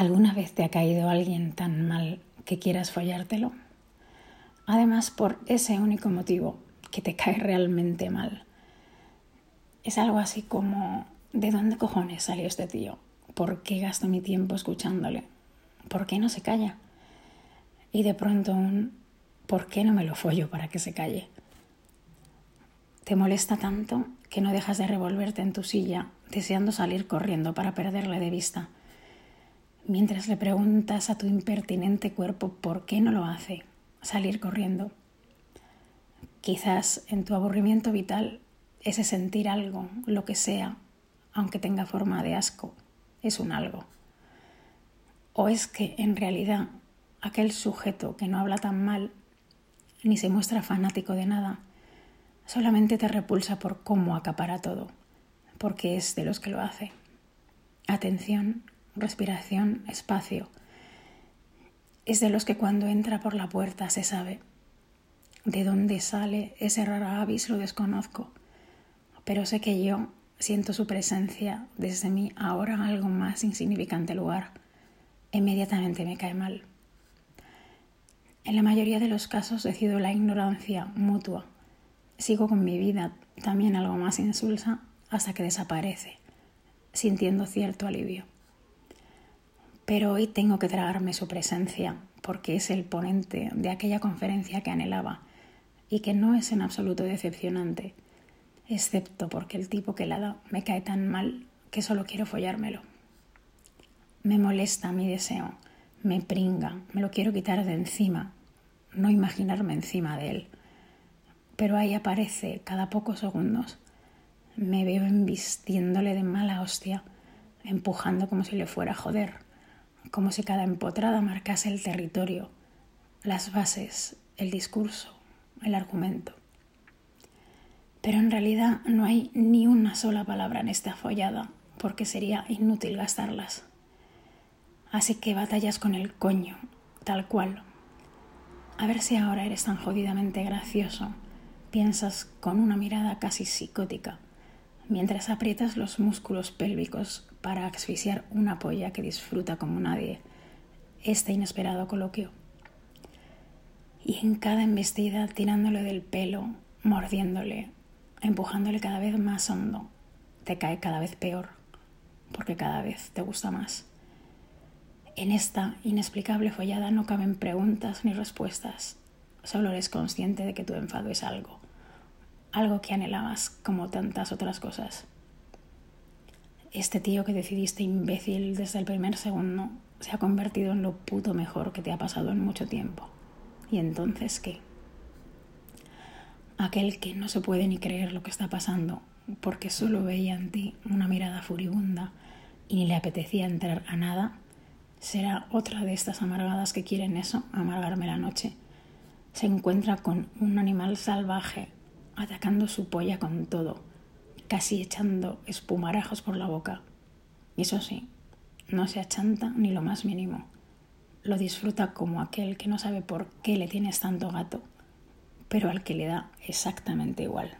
¿Alguna vez te ha caído alguien tan mal que quieras follártelo? Además, por ese único motivo, que te cae realmente mal. Es algo así como, ¿de dónde cojones salió este tío? ¿Por qué gasto mi tiempo escuchándole? ¿Por qué no se calla? Y de pronto un, ¿por qué no me lo follo para que se calle? Te molesta tanto que no dejas de revolverte en tu silla, deseando salir corriendo para perderle de vista, mientras le preguntas a tu impertinente cuerpo por qué no lo hace, salir corriendo. Quizás en tu aburrimiento vital ese sentir algo, lo que sea, aunque tenga forma de asco, es un algo. O es que en realidad aquel sujeto que no habla tan mal ni se muestra fanático de nada, solamente te repulsa por cómo acapara todo, porque es de los que lo hace. Atención, respiración, espacio. Es de los que cuando entra por la puerta se sabe. De dónde sale ese raro avis lo desconozco, pero sé que yo siento su presencia desde mi ahora algo más insignificante lugar. Inmediatamente me cae mal. En la mayoría de los casos decido la ignorancia mutua Sigo con mi vida también algo más insulsa hasta que desaparece, sintiendo cierto alivio. Pero hoy tengo que tragarme su presencia porque es el ponente de aquella conferencia que anhelaba y que no es en absoluto decepcionante, excepto porque el tipo que la da me cae tan mal que solo quiero follármelo. Me molesta mi deseo, me pringa, me lo quiero quitar de encima, no imaginarme encima de él pero ahí aparece cada pocos segundos. Me veo embistiéndole de mala hostia, empujando como si le fuera a joder, como si cada empotrada marcase el territorio, las bases, el discurso, el argumento. Pero en realidad no hay ni una sola palabra en esta follada, porque sería inútil gastarlas. Así que batallas con el coño, tal cual. A ver si ahora eres tan jodidamente gracioso piensas con una mirada casi psicótica, mientras aprietas los músculos pélvicos para asfixiar una polla que disfruta como nadie este inesperado coloquio. Y en cada embestida tirándole del pelo, mordiéndole, empujándole cada vez más hondo, te cae cada vez peor, porque cada vez te gusta más. En esta inexplicable follada no caben preguntas ni respuestas, solo eres consciente de que tu enfado es algo, algo que anhelabas como tantas otras cosas. Este tío que decidiste imbécil desde el primer segundo se ha convertido en lo puto mejor que te ha pasado en mucho tiempo. ¿Y entonces qué? Aquel que no se puede ni creer lo que está pasando porque solo veía en ti una mirada furibunda y ni le apetecía entrar a nada, será otra de estas amargadas que quieren eso, amargarme la noche. Se encuentra con un animal salvaje atacando su polla con todo, casi echando espumarajos por la boca. Y eso sí, no se achanta ni lo más mínimo. Lo disfruta como aquel que no sabe por qué le tienes tanto gato, pero al que le da exactamente igual.